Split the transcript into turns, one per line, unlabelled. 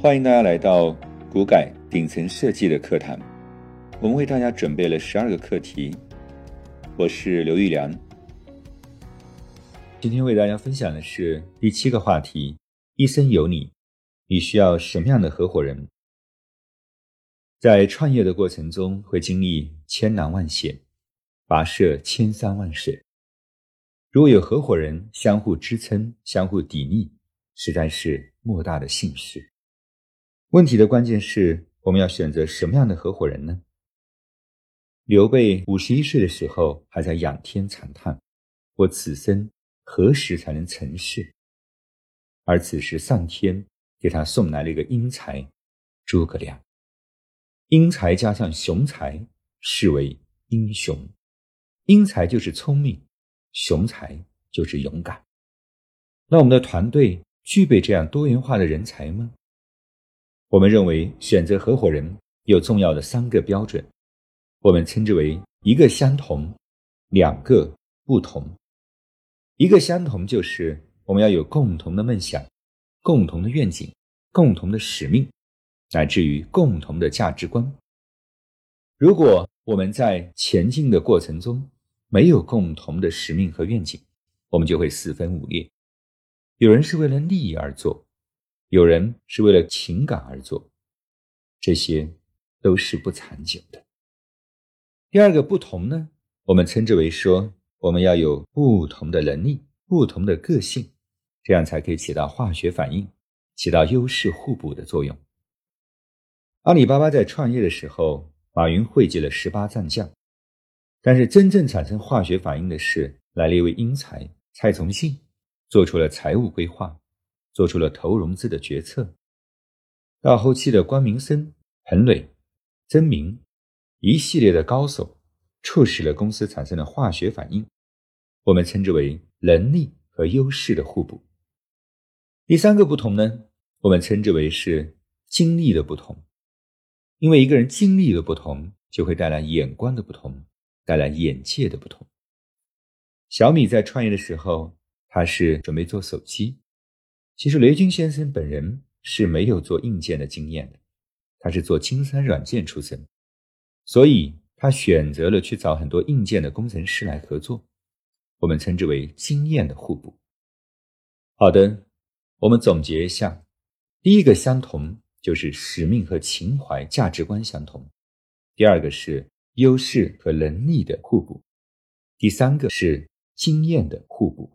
欢迎大家来到股改顶层设计的课堂，我们为大家准备了十二个课题。我是刘玉良，今天为大家分享的是第七个话题：一生有你，你需要什么样的合伙人？在创业的过程中，会经历千难万险，跋涉千山万水。如果有合伙人相互支撑、相互砥砺，实在是莫大的幸事。问题的关键是我们要选择什么样的合伙人呢？刘备五十一岁的时候还在仰天长叹：“我此生何时才能成事？”而此时上天给他送来了一个英才——诸葛亮。英才加上雄才，是为英雄。英才就是聪明，雄才就是勇敢。那我们的团队具备这样多元化的人才吗？我们认为选择合伙人有重要的三个标准，我们称之为一个相同，两个不同。一个相同就是我们要有共同的梦想、共同的愿景、共同的使命，乃至于共同的价值观。如果我们在前进的过程中没有共同的使命和愿景，我们就会四分五裂。有人是为了利益而做。有人是为了情感而做，这些都是不长久的。第二个不同呢，我们称之为说，我们要有不同的能力、不同的个性，这样才可以起到化学反应，起到优势互补的作用。阿里巴巴在创业的时候，马云汇集了十八战将，但是真正产生化学反应的是来了一位英才蔡崇信，做出了财务规划。做出了投融资的决策。到后期的关明森、彭磊、曾明一系列的高手，促使了公司产生了化学反应，我们称之为能力和优势的互补。第三个不同呢，我们称之为是经历的不同，因为一个人经历的不同，就会带来眼光的不同，带来眼界的不同。小米在创业的时候，他是准备做手机。其实雷军先生本人是没有做硬件的经验的，他是做金山软件出身，所以他选择了去找很多硬件的工程师来合作，我们称之为经验的互补。好的，我们总结一下：第一个相同就是使命和情怀、价值观相同；第二个是优势和能力的互补；第三个是经验的互补。